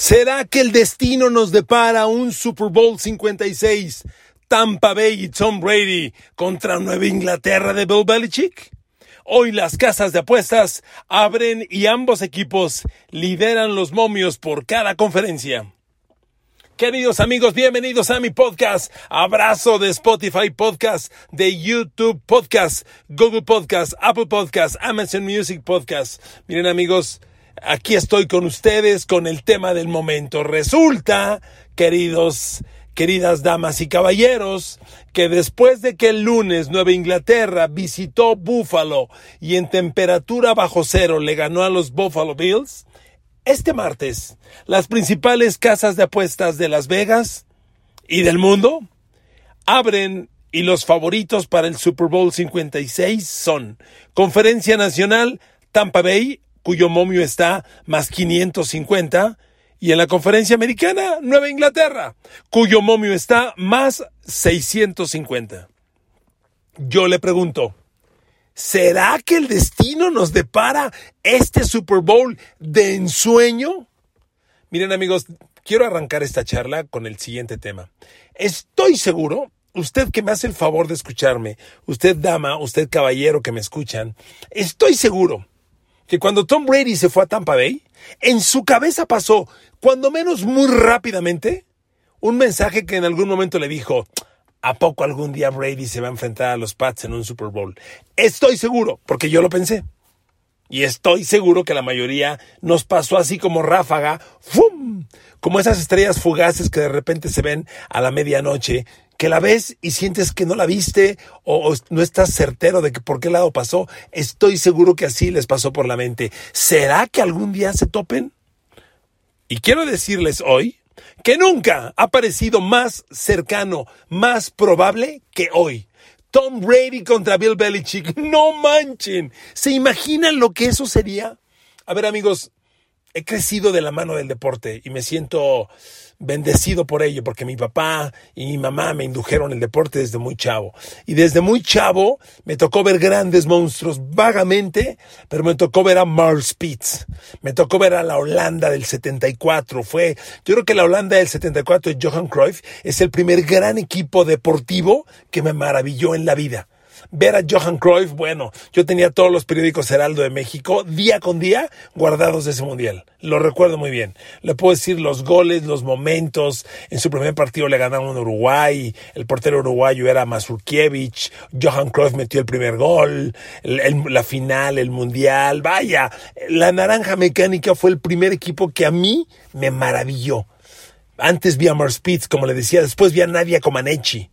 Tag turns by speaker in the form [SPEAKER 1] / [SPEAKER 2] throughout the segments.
[SPEAKER 1] ¿Será que el destino nos depara un Super Bowl 56, Tampa Bay y Tom Brady contra Nueva Inglaterra de Bill Belichick? Hoy las casas de apuestas abren y ambos equipos lideran los momios por cada conferencia. Queridos amigos, bienvenidos a mi podcast. Abrazo de Spotify Podcast, de YouTube Podcast, Google Podcast, Apple Podcast, Amazon Music Podcast. Miren amigos, aquí estoy con ustedes con el tema del momento. Resulta, queridos, queridas damas y caballeros, que después de que el lunes Nueva Inglaterra visitó Buffalo y en temperatura bajo cero le ganó a los Buffalo Bills, este martes las principales casas de apuestas de Las Vegas y del mundo abren y los favoritos para el Super Bowl 56 son Conferencia Nacional Tampa Bay cuyo momio está más 550, y en la conferencia americana, Nueva Inglaterra, cuyo momio está más 650. Yo le pregunto, ¿será que el destino nos depara este Super Bowl de ensueño? Miren amigos, quiero arrancar esta charla con el siguiente tema. Estoy seguro, usted que me hace el favor de escucharme, usted dama, usted caballero que me escuchan, estoy seguro que cuando Tom Brady se fue a Tampa Bay, en su cabeza pasó, cuando menos muy rápidamente, un mensaje que en algún momento le dijo, ¿a poco algún día Brady se va a enfrentar a los Pats en un Super Bowl? Estoy seguro, porque yo lo pensé. Y estoy seguro que la mayoría nos pasó así como ráfaga, ¡fum! Como esas estrellas fugaces que de repente se ven a la medianoche que la ves y sientes que no la viste o, no estás certero de que por qué lado pasó, estoy seguro que así les pasó por la mente. ¿Será que algún día se topen? Y quiero decirles hoy que nunca ha parecido más cercano, más probable que hoy. Tom Brady contra Bill Belichick. No manchen. ¿Se imaginan lo que eso sería? A ver amigos, he crecido de la mano del deporte y me siento bendecido por ello, porque mi papá y mi mamá me indujeron el deporte desde muy chavo. Y desde muy chavo me tocó ver grandes monstruos vagamente, pero me tocó ver a Marl Spitz. Me tocó ver a la Holanda del 74. Fue, yo creo que la Holanda del 74 de Johan Cruyff es el primer gran equipo deportivo que me maravilló en la vida ver a Johan Cruyff, bueno, yo tenía todos los periódicos Heraldo de México día con día guardados de ese mundial. Lo recuerdo muy bien. Le puedo decir los goles, los momentos. En su primer partido le ganaron Uruguay. El portero uruguayo era Mazurkiewicz. Johan Cruyff metió el primer gol. la final, el mundial. Vaya, la Naranja Mecánica fue el primer equipo que a mí me maravilló. Antes vi a Mars Spitz, como le decía, después vi a Nadia Comaneci.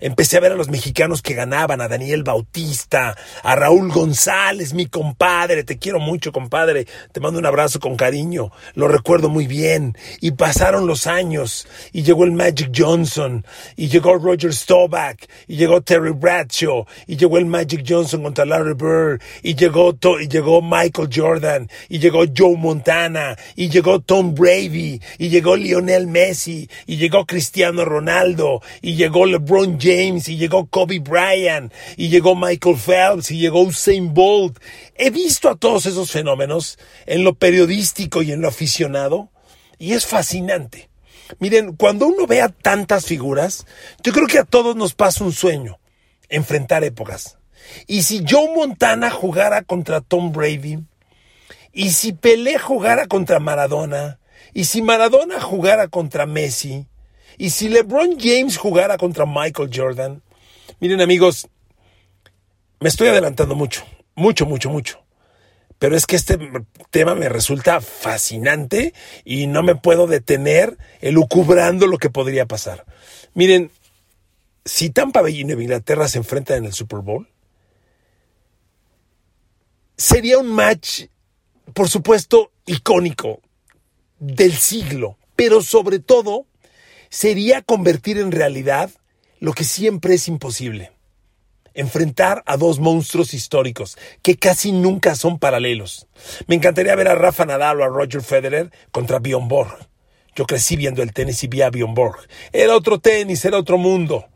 [SPEAKER 1] Empecé a ver a los mexicanos que ganaban, a Daniel Bautista, a Raúl González, mi compadre, te quiero mucho, compadre, te mando un abrazo con cariño, lo recuerdo muy bien. Y pasaron los años, y llegó el Magic Johnson, y llegó Roger Staubach, y llegó Terry Bradshaw, y llegó el Magic Johnson contra Larry Bird, y llegó, y llegó Michael Jordan, y llegó Joe Montana, y llegó Tom Brady, y llegó Lionel Messi, y llegó Cristiano Ronaldo, y llegó LeBron James, James y llegó Kobe Bryant y llegó Michael Phelps y llegó Usain Bolt. He visto a todos esos fenómenos en lo periodístico y en lo aficionado y es fascinante. Miren, cuando uno ve a tantas figuras, yo creo que a todos nos pasa un sueño, enfrentar épocas. Y si Joe Montana jugara contra Tom Brady, y si Pelé jugara contra Maradona, y si Maradona jugara contra Messi, y si LeBron James jugara contra Michael Jordan, miren amigos, me estoy adelantando mucho, mucho, mucho, mucho. Pero es que este tema me resulta fascinante y no me puedo detener elucubrando lo que podría pasar. Miren, si Tampa Bay y Inglaterra se enfrentan en el Super Bowl, sería un match, por supuesto, icónico del siglo, pero sobre todo sería convertir en realidad lo que siempre es imposible. Enfrentar a dos monstruos históricos que casi nunca son paralelos. Me encantaría ver a Rafa Nadal o a Roger Federer contra Bjorn Borg. Yo crecí viendo el tenis y vi a Bjorn Borg. Era otro tenis, era otro mundo.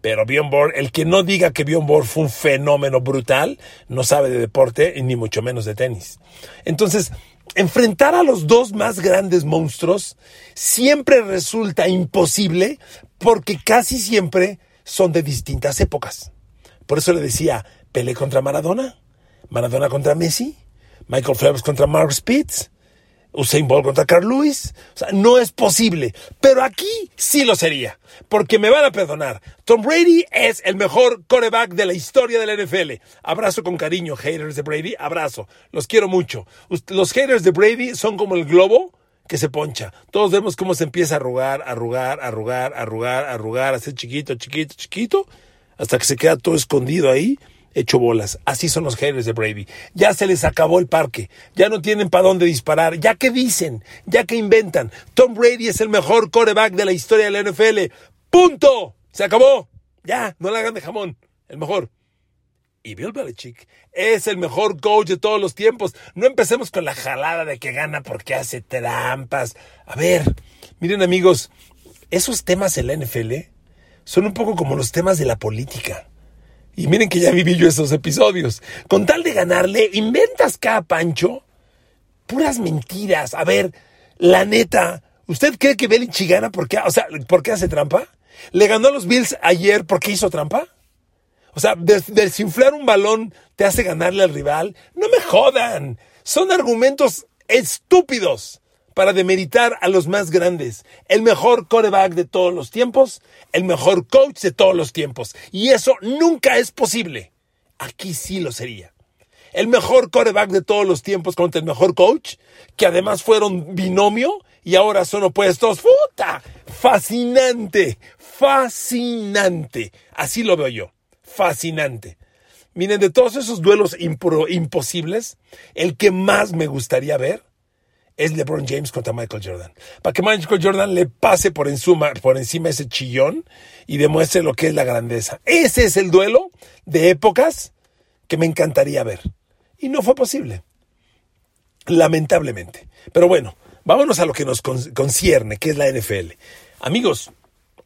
[SPEAKER 1] Pero Bjorn Borg, el que no diga que Bjorn Borg fue un fenómeno brutal, no sabe de deporte ni mucho menos de tenis. Entonces, enfrentar a los dos más grandes monstruos siempre resulta imposible porque casi siempre son de distintas épocas. Por eso le decía, Pelé contra Maradona, Maradona contra Messi, Michael Phelps contra Mark Spitz, Usain Bolt contra Carl Lewis. O sea, no es posible. Pero aquí sí lo sería. Porque me van a perdonar. Tom Brady es el mejor coreback de la historia de la NFL. Abrazo con cariño, haters de Brady. Abrazo. Los quiero mucho. Los haters de Brady son como el globo que se poncha. Todos vemos cómo se empieza a arrugar, arrugar, arrugar, arrugar, arrugar, a hacer chiquito, chiquito, chiquito, hasta que se queda todo escondido ahí hecho bolas. Así son los haters de Brady. Ya se les acabó el parque. Ya no tienen para dónde disparar. Ya que dicen, ya que inventan. Tom Brady es el mejor coreback de la historia de la NFL. ¡Punto! Se acabó. Ya, no le hagan de jamón. El mejor. Y Bill Belichick es el mejor coach de todos los tiempos. No empecemos con la jalada de que gana porque hace trampas. A ver, miren amigos, esos temas en la NFL son un poco como los temas de la política. Y miren que ya viví yo esos episodios. Con tal de ganarle, inventas cada pancho puras mentiras. A ver, la neta, ¿usted cree que Belichick gana porque, o sea, porque hace trampa? ¿Le ganó a los Bills ayer porque hizo trampa? O sea, desinflar un balón te hace ganarle al rival. No me jodan. Son argumentos estúpidos para demeritar a los más grandes. El mejor coreback de todos los tiempos, el mejor coach de todos los tiempos. Y eso nunca es posible. Aquí sí lo sería. El mejor coreback de todos los tiempos contra el mejor coach, que además fueron binomio y ahora son opuestos. ¡Puta! Fascinante, fascinante. Así lo veo yo. Fascinante. Miren, de todos esos duelos imposibles, el que más me gustaría ver es LeBron James contra Michael Jordan. Para que Michael Jordan le pase por encima, por encima ese chillón y demuestre lo que es la grandeza. Ese es el duelo de épocas que me encantaría ver. Y no fue posible. Lamentablemente. Pero bueno, vámonos a lo que nos concierne, que es la NFL. Amigos,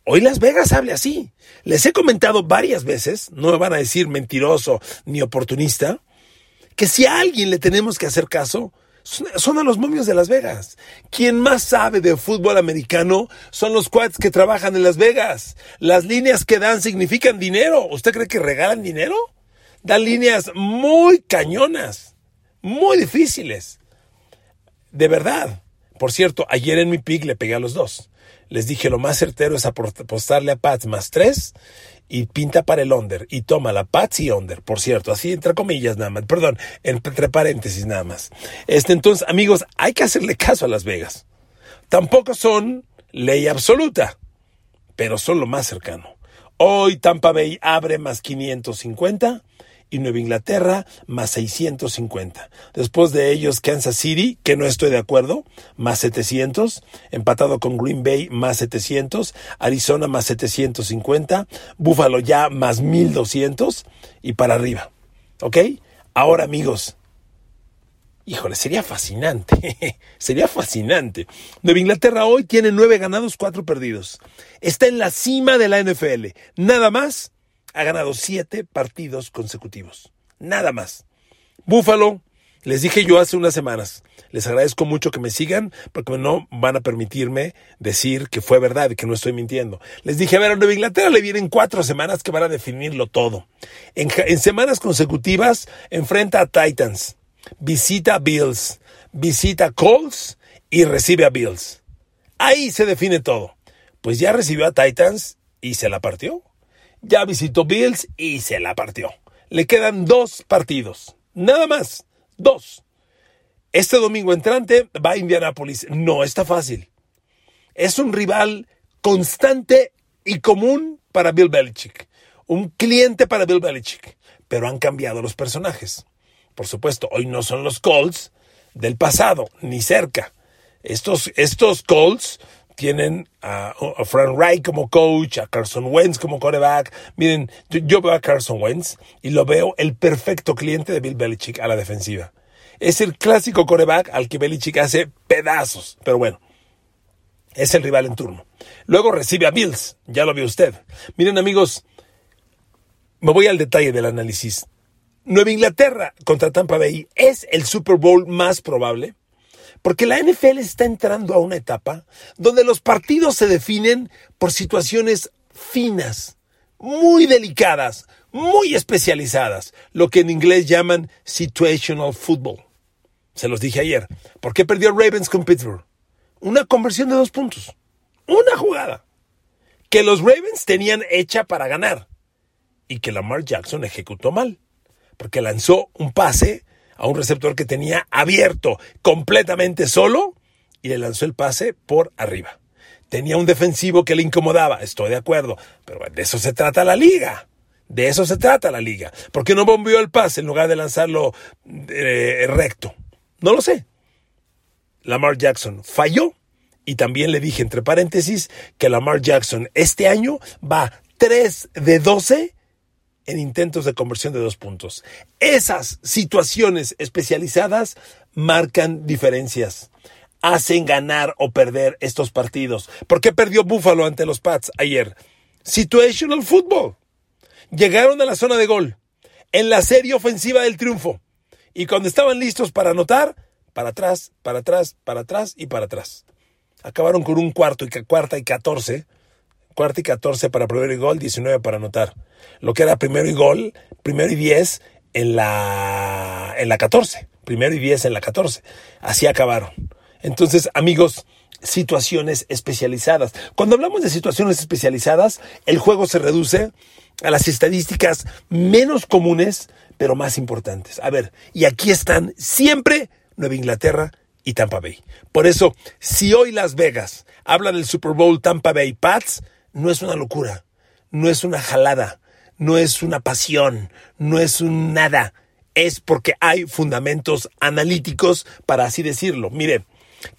[SPEAKER 1] hoy Las Vegas hable así. Les he comentado varias veces, no me van a decir mentiroso ni oportunista, que si a alguien le tenemos que hacer caso, son a los momios de Las Vegas. Quien más sabe de fútbol americano son los quads que trabajan en Las Vegas. Las líneas que dan significan dinero. ¿Usted cree que regalan dinero? Dan líneas muy cañonas, muy difíciles. De verdad. Por cierto, ayer en mi pick le pegué a los dos. Les dije lo más certero es apostarle a Pats más tres y pinta para el under y toma la Patsy under, por cierto, así entre comillas nada más, perdón, entre paréntesis nada más. Este, entonces, amigos, hay que hacerle caso a Las Vegas. Tampoco son ley absoluta, pero son lo más cercano. Hoy Tampa Bay abre más 550 y Nueva Inglaterra más 650. Después de ellos Kansas City, que no estoy de acuerdo, más 700, empatado con Green Bay más 700, Arizona más 750, Buffalo ya más 1200 y para arriba. ¿Ok? Ahora amigos, híjole, sería fascinante, sería fascinante. Nueva Inglaterra hoy tiene nueve ganados, cuatro perdidos. Está en la cima de la NFL. Nada más ha ganado siete partidos consecutivos. Nada más. Búfalo, les dije yo hace unas semanas, les agradezco mucho que me sigan porque no van a permitirme decir que fue verdad y que no estoy mintiendo. Les dije, a ver, a Nueva Inglaterra le vienen cuatro semanas que van a definirlo todo. En, en semanas consecutivas enfrenta a Titans, visita a Bills, visita a Colts y recibe a Bills. Ahí se define todo. Pues ya recibió a Titans y se la partió. Ya visitó Bills y se la partió. Le quedan dos partidos. Nada más. Dos. Este domingo entrante va a Indianápolis. No está fácil. Es un rival constante y común para Bill Belichick. Un cliente para Bill Belichick. Pero han cambiado los personajes. Por supuesto, hoy no son los Colts del pasado, ni cerca. Estos, estos Colts tienen a, Frank Wright como coach, a Carson Wentz como coreback. Miren, yo, veo a Carson Wentz y lo veo el perfecto cliente de Bill Belichick a la defensiva. Es el clásico coreback al que Belichick hace pedazos, pero bueno, es el rival en turno. Luego recibe a Bills, ya lo vio usted. Miren amigos, me voy al detalle del análisis. Nueva Inglaterra contra Tampa Bay es el Super Bowl más probable Porque la NFL está entrando a una etapa donde los partidos se definen por situaciones finas, muy delicadas, muy especializadas, lo que en inglés llaman situational football. Se los dije ayer. ¿Por qué perdió Ravens con Pittsburgh? Una conversión de dos puntos. Una jugada. Que los Ravens tenían hecha para ganar. Y que Lamar Jackson ejecutó mal. Porque lanzó un pase a un receptor que tenía abierto, completamente solo, y le lanzó el pase por arriba. Tenía un defensivo que le incomodaba, estoy de acuerdo, pero de eso se trata la liga. De eso se trata la liga. ¿Por qué no bombeó el pase en lugar de lanzarlo eh, recto? No lo sé. Lamar Jackson falló y también le dije entre paréntesis que Lamar Jackson este año va 3 de 12 en intentos de conversión de dos puntos. Esas situaciones especializadas marcan diferencias. Hacen ganar o perder estos partidos. ¿Por qué perdió Buffalo ante los Pats ayer? Situational football. Llegaron a la zona de gol. En la serie ofensiva del triunfo. Y cuando estaban listos para anotar, para atrás, para atrás, para atrás y para atrás. Acabaron con un cuarto y cuarta y catorce. Cuarta y catorce para primero y gol, 19 para anotar. Lo que era primero y gol, primero y diez en la, en la 14. Primero y diez en la 14. Así acabaron. Entonces, amigos, situaciones especializadas. Cuando hablamos de situaciones especializadas, el juego se reduce a las estadísticas menos comunes pero más importantes. A ver, y aquí están siempre Nueva Inglaterra y Tampa Bay. Por eso, si hoy Las Vegas habla del Super Bowl Tampa Bay Pats, no es una locura, no es una jalada, no es una pasión, no es un nada. Es porque hay fundamentos analíticos para así decirlo. Mire,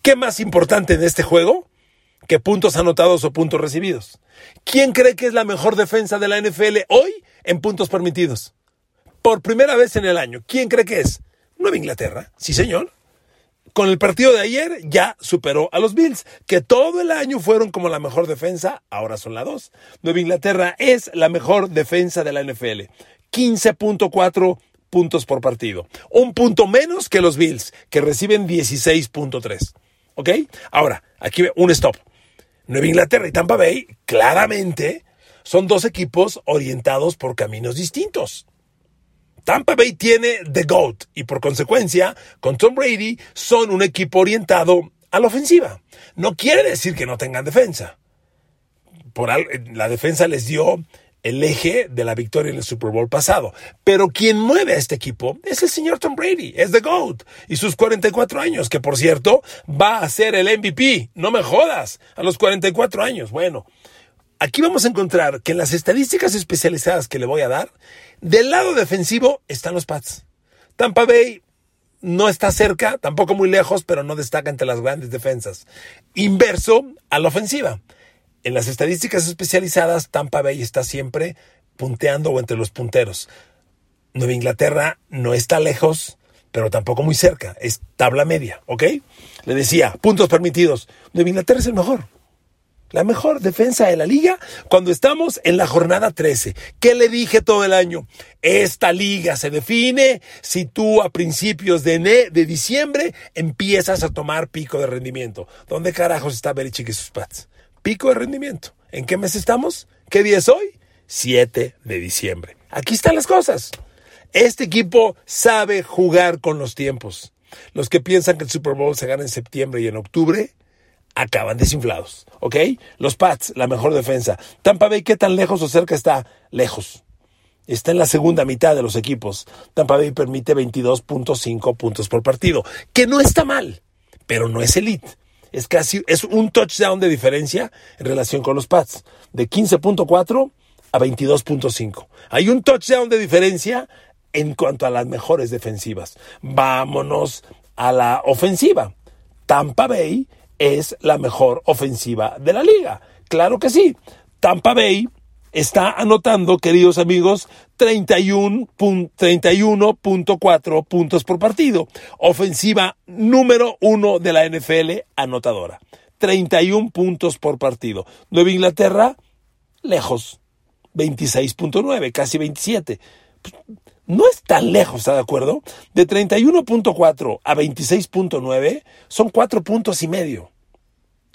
[SPEAKER 1] ¿qué más importante en este juego que puntos anotados o puntos recibidos? ¿Quién cree que es la mejor defensa de la NFL hoy en puntos permitidos? por primera vez en el año. ¿Quién cree que es? Nueva Inglaterra. Sí, señor. Con el partido de ayer ya superó a los Bills, que todo el año fueron como la mejor defensa, ahora son la dos. Nueva Inglaterra es la mejor defensa de la NFL. 15.4 puntos por partido. Un punto menos que los Bills, que reciben 16.3. ¿Ok? Ahora, aquí un stop. Nueva Inglaterra y Tampa Bay, claramente, son dos equipos orientados por caminos distintos. Tampa Bay tiene The GOAT y por consecuencia, con Tom Brady, son un equipo orientado a la ofensiva. No quiere decir que no tengan defensa. Por la defensa les dio el eje de la victoria en el Super Bowl pasado. Pero quien mueve a este equipo es el señor Tom Brady, es The GOAT. Y sus 44 años, que por cierto va a ser el MVP. No me jodas, a los 44 años. Bueno, aquí vamos a encontrar que en las estadísticas especializadas que le voy a dar, del lado defensivo están los Pats. Tampa Bay no está cerca, tampoco muy lejos, pero no destaca entre las grandes defensas. Inverso a la ofensiva. En las estadísticas especializadas, Tampa Bay está siempre punteando o entre los punteros. Nueva Inglaterra no está lejos, pero tampoco muy cerca. Es tabla media, ¿ok? Le decía, puntos permitidos. Nueva Inglaterra es el mejor la mejor defensa de la liga cuando estamos en la jornada 13. ¿Qué le dije todo el año? Esta liga se define si tú a principios de, de diciembre empiezas a tomar pico de rendimiento. ¿Dónde carajos está Belichick y sus Pats? Pico de rendimiento. ¿En qué mes estamos? ¿Qué día es hoy? 7 de diciembre. Aquí están las cosas. Este equipo sabe jugar con los tiempos. Los que piensan que el Super Bowl se gana en septiembre y en octubre, acaban desinflados, ¿ok? Los Pats, la mejor defensa. Tampa Bay, ¿qué tan lejos o cerca está? Lejos. Está en la segunda mitad de los equipos. Tampa Bay permite 22.5 puntos por partido, que no está mal, pero no es elite. Es casi, es un touchdown de diferencia en relación con los Pats, de 15.4 a 22.5. Hay un touchdown de diferencia en cuanto a las mejores defensivas. Vámonos a la ofensiva. Tampa Bay es la mejor ofensiva de la liga. Claro que sí. Tampa Bay está anotando, queridos amigos, 31.4 puntos por partido. Ofensiva número uno de la NFL anotadora. 31 puntos por partido. Nueva Inglaterra, lejos. 26.9, casi 27. no es tan lejos, ¿está de acuerdo? De 31.4 a 26.9 son cuatro puntos y medio.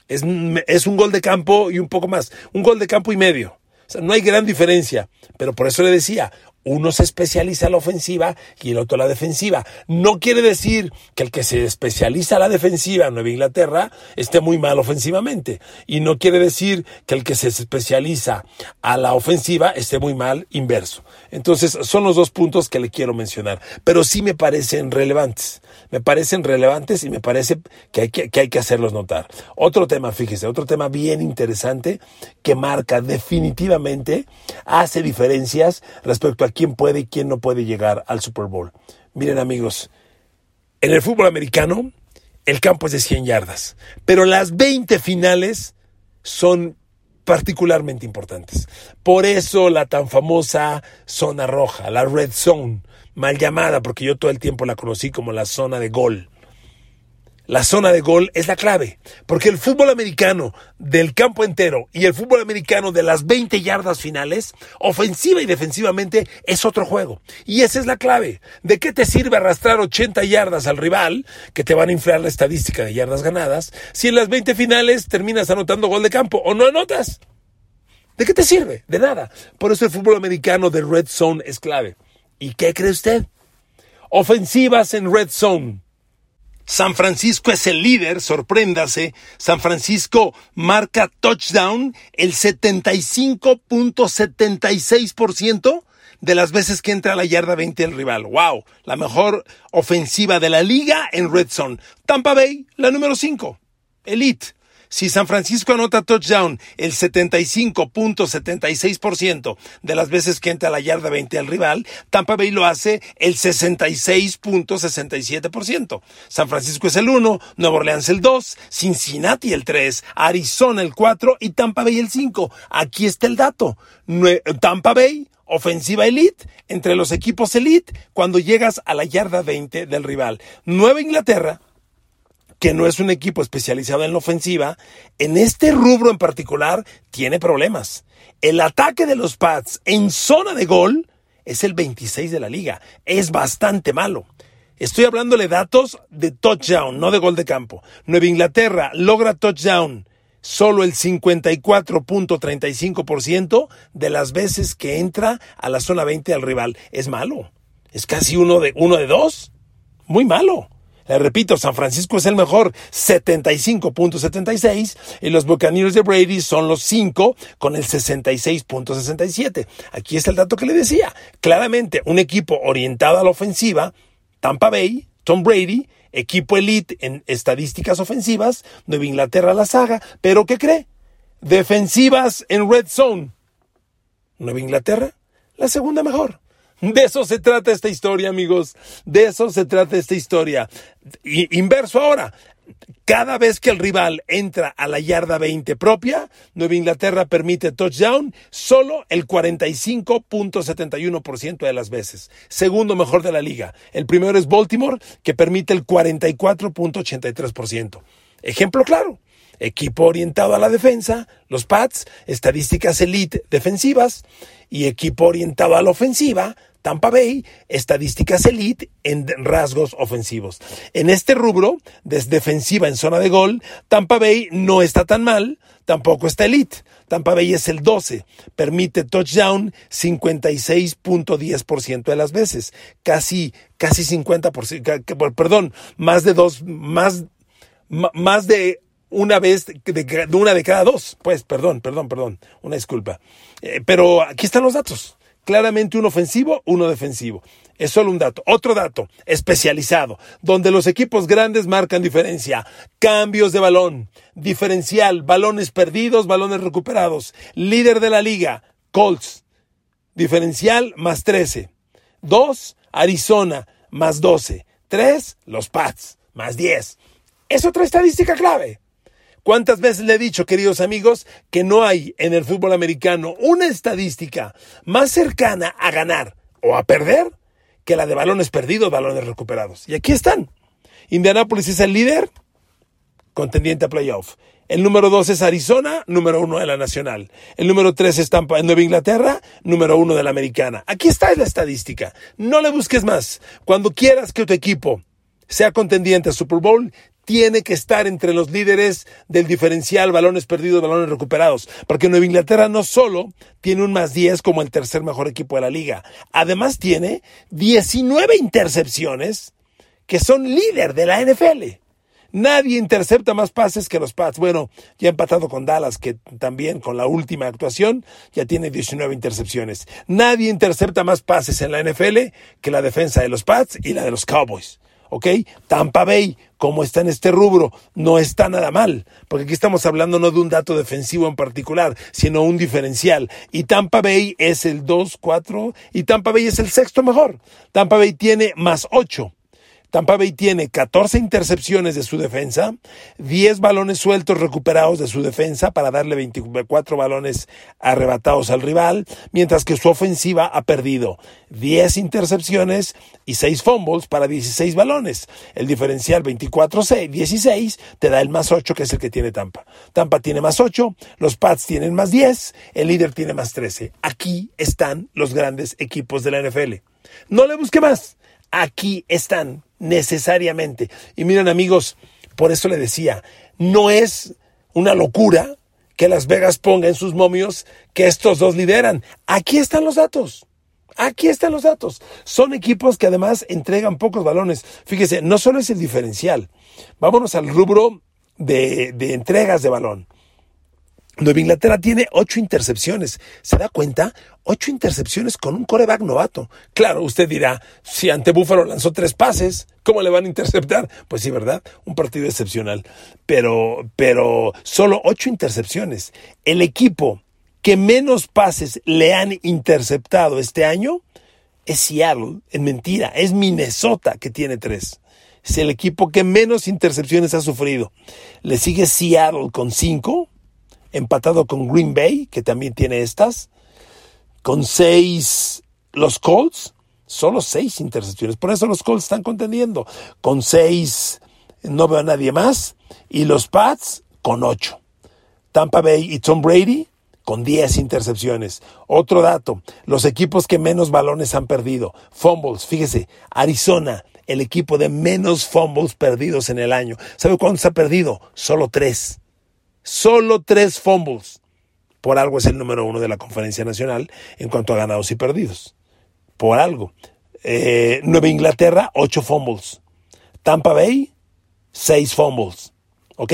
[SPEAKER 1] Es, es, un gol de campo y un poco más. Un gol de campo y medio. O sea, no hay gran diferencia. Pero por eso le decía, uno se especializa en la ofensiva y el otro en la defensiva. No quiere decir que el que se especializa en la defensiva en Nueva Inglaterra esté muy mal ofensivamente. Y no quiere decir que el que se especializa a la ofensiva esté muy mal inverso. Entonces, son los dos puntos que le quiero mencionar. Pero sí me parecen relevantes. Me parecen relevantes y me parece que hay que, hacerlos notar. Otro tema, fíjese, otro tema bien interesante que marca definitivamente, hace diferencias respecto a quién puede y quién no puede llegar al Super Bowl. Miren amigos, en el fútbol americano el campo es de 100 yardas, pero las 20 finales son particularmente importantes. Por eso la tan famosa zona roja, la red zone, mal llamada porque yo todo el tiempo la conocí como la zona de gol la zona de gol es la clave, porque el fútbol americano del campo entero y el fútbol americano de las 20 yardas finales, ofensiva y defensivamente, es otro juego. Y esa es la clave. ¿De qué te sirve arrastrar 80 yardas al rival, que te van a inflar la estadística de yardas ganadas, si en las 20 finales terminas anotando gol de campo o no anotas? ¿De qué te sirve? De nada. Por eso el fútbol americano de Red Zone es clave. ¿Y qué cree usted? Ofensivas en Red Zone San Francisco es el líder, sorpréndase. San Francisco marca touchdown el 75.76% de las veces que entra a la yarda 20 el rival. ¡Wow! La mejor ofensiva de la liga en Red Zone. Tampa Bay, la número 5. Elite. Si San Francisco anota touchdown el 75.76% de las veces que entra a la yarda 20 al rival, Tampa Bay lo hace el 66.67%. San Francisco es el 1, Nueva Orleans el 2, Cincinnati el 3, Arizona el 4 y Tampa Bay el 5. Aquí está el dato. Tampa Bay ofensiva elite entre los equipos elite cuando llegas a la yarda 20 del rival. Nueva Inglaterra que no es un equipo especializado en la ofensiva, en este rubro en particular tiene problemas. El ataque de los Pats en zona de gol es el 26 de la liga. Es bastante malo. Estoy hablándole datos de touchdown, no de gol de campo. Nueva Inglaterra logra touchdown solo el 54.35% de las veces que entra a la zona 20 al rival. Es malo. Es casi uno de, uno de dos. Muy malo. Le repito, San Francisco es el mejor, 75.76, y los Buccaneers de Brady son los 5 con el 66.67. Aquí está el dato que le decía. Claramente, un equipo orientado a la ofensiva, Tampa Bay, Tom Brady, equipo elite en estadísticas ofensivas, Nueva Inglaterra la saga, pero ¿qué cree? Defensivas en red zone. Nueva Inglaterra, la segunda mejor. De eso se trata esta historia, amigos. De eso se trata esta historia. inverso ahora. Cada vez que el rival entra a la yarda 20 propia, Nueva Inglaterra permite touchdown solo el 45.71% de las veces. Segundo mejor de la liga. El primero es Baltimore, que permite el 44.83%. Ejemplo claro. Equipo orientado a la defensa, los Pats, estadísticas elite defensivas, y equipo orientado a la ofensiva, Tampa Bay, estadísticas elite en rasgos ofensivos. En este rubro, desde defensiva en zona de gol, Tampa Bay no está tan mal, tampoco está elite. Tampa Bay es el 12, permite touchdown 56.10% de las veces, casi, casi 50%, perdón, más de dos, más, más de una vez, de, una de cada dos, pues, perdón, perdón, perdón, una disculpa. Eh, pero aquí están los datos claramente uno ofensivo, uno defensivo. Es solo un dato. Otro dato, especializado, donde los equipos grandes marcan diferencia. Cambios de balón, diferencial, balones perdidos, balones recuperados. Líder de la liga, Colts. Diferencial más 13. Dos, Arizona, más 12. Tres, los Pats, más 10. Es otra estadística clave. ¿Cuántas veces le he dicho, queridos amigos, que no hay en el fútbol americano una estadística más cercana a ganar o a perder que la de balones perdidos, balones recuperados? Y aquí están. Indianapolis es el líder contendiente a playoff. El número dos es Arizona, número uno de la nacional. El número tres es Tampa Nueva Inglaterra, número uno de la americana. Aquí está la estadística. No le busques más. Cuando quieras que tu equipo sea contendiente a Super Bowl, tiene que estar entre los líderes del diferencial balones perdidos, balones recuperados, porque Nueva Inglaterra no solo tiene un más 10 como el tercer mejor equipo de la liga, además tiene 19 intercepciones que son líder de la NFL. Nadie intercepta más pases que los Pats. Bueno, ya empatado con Dallas, que también con la última actuación ya tiene 19 intercepciones. Nadie intercepta más pases en la NFL que la defensa de los Pats y la de los Cowboys. ¿Ok? Tampa Bay, como está en este rubro, no está nada mal, porque aquí estamos hablando no de un dato defensivo en particular, sino un diferencial. Y Tampa Bay es el 2-4 y Tampa Bay es el sexto mejor. Tampa Bay tiene más 8. Tampa Bay tiene 14 intercepciones de su defensa, 10 balones sueltos recuperados de su defensa para darle 24 balones arrebatados al rival, mientras que su ofensiva ha perdido 10 intercepciones y 6 fumbles para 16 balones. El diferencial 24-16 te da el más 8 que es el que tiene Tampa. Tampa tiene más 8, los Pats tienen más 10, el líder tiene más 13. Aquí están los grandes equipos de la NFL. No le busque más. Aquí están necesariamente. Y miren amigos, por eso le decía, no es una locura que Las Vegas ponga en sus momios que estos dos lideran. Aquí están los datos. Aquí están los datos. Son equipos que además entregan pocos balones. Fíjese, no solo es el diferencial. Vámonos al rubro de, de entregas de balón. Nueva Inglaterra tiene ocho intercepciones. ¿Se da cuenta? Ocho intercepciones con un coreback novato. Claro, usted dirá, si ante Búfalo lanzó tres pases, ¿cómo le van a interceptar? Pues sí, ¿verdad? Un partido excepcional. Pero, pero solo ocho intercepciones. El equipo que menos pases le han interceptado este año es Seattle. En mentira, es Minnesota que tiene tres. Es el equipo que menos intercepciones ha sufrido. Le sigue Seattle con cinco empatado con Green Bay, que también tiene estas, con seis los Colts, solo seis intercepciones. Por eso los Colts están contendiendo. Con seis no veo a nadie más. Y los Pats con ocho. Tampa Bay y Tom Brady con diez intercepciones. Otro dato, los equipos que menos balones han perdido. Fumbles, fíjese, Arizona, el equipo de menos fumbles perdidos en el año. ¿Sabe cuántos ha perdido? Solo tres. Solo tres fumbles. Por algo es el número uno de la conferencia nacional en cuanto a ganados y perdidos. Por algo. Eh, Nueva Inglaterra, ocho fumbles. Tampa Bay, seis fumbles. ¿Ok?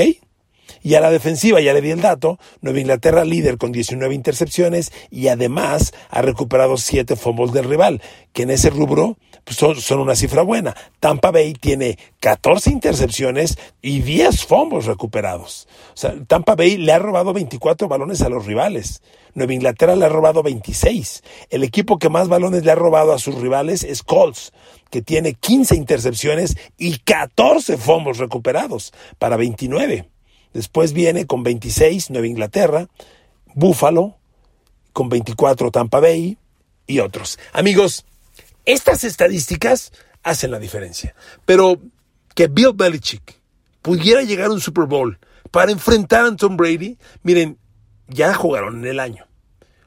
[SPEAKER 1] Y a la defensiva, ya le di el dato, Nueva Inglaterra líder con 19 intercepciones y además ha recuperado siete fumbles del rival, que en ese rubro pues, son, una cifra buena. Tampa Bay tiene 14 intercepciones y 10 fumbles recuperados. O sea, Tampa Bay le ha robado 24 balones a los rivales. Nueva Inglaterra le ha robado 26. El equipo que más balones le ha robado a sus rivales es Colts, que tiene 15 intercepciones y 14 fumbles recuperados para 29. Después viene con 26 Nueva Inglaterra, Buffalo, con 24 Tampa Bay y otros. Amigos, estas estadísticas hacen la diferencia. Pero que Bill Belichick pudiera llegar a un Super Bowl para enfrentar a Tom Brady, miren, ya jugaron en el año.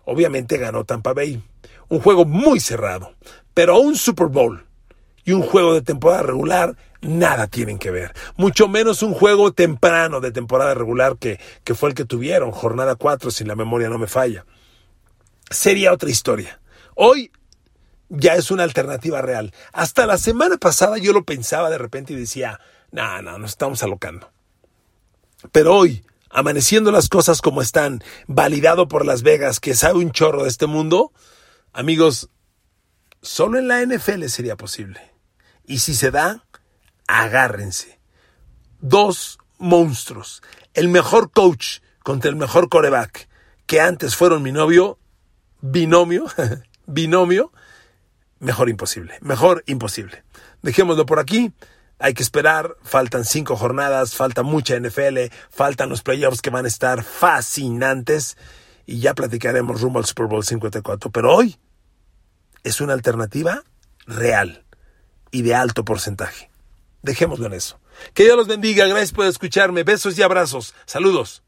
[SPEAKER 1] Obviamente ganó Tampa Bay. Un juego muy cerrado. Pero un Super Bowl y un juego de temporada regular nada tienen que ver. Mucho menos un juego temprano de temporada regular que, que fue el que tuvieron, jornada 4, si la memoria no me falla. Sería otra historia. Hoy ya es una alternativa real. Hasta la semana pasada yo lo pensaba de repente y decía, no, no, nos estamos alocando. Pero hoy, amaneciendo las cosas como están, validado por Las Vegas, que sabe un chorro de este mundo, amigos, solo en la NFL sería posible. Y si se da, agárrense. Dos monstruos. El mejor coach contra el mejor coreback, que antes fueron mi novio, binomio, binomio, mejor imposible, mejor imposible. Dejémoslo por aquí. Hay que esperar, faltan cinco jornadas, falta mucha NFL, faltan los playoffs que van a estar fascinantes y ya platicaremos rumbo al Super Bowl 54. Pero hoy es una alternativa real y de alto porcentaje. Dejémoslo en eso. Que Dios los bendiga. Gracias por escucharme. Besos y abrazos. Saludos.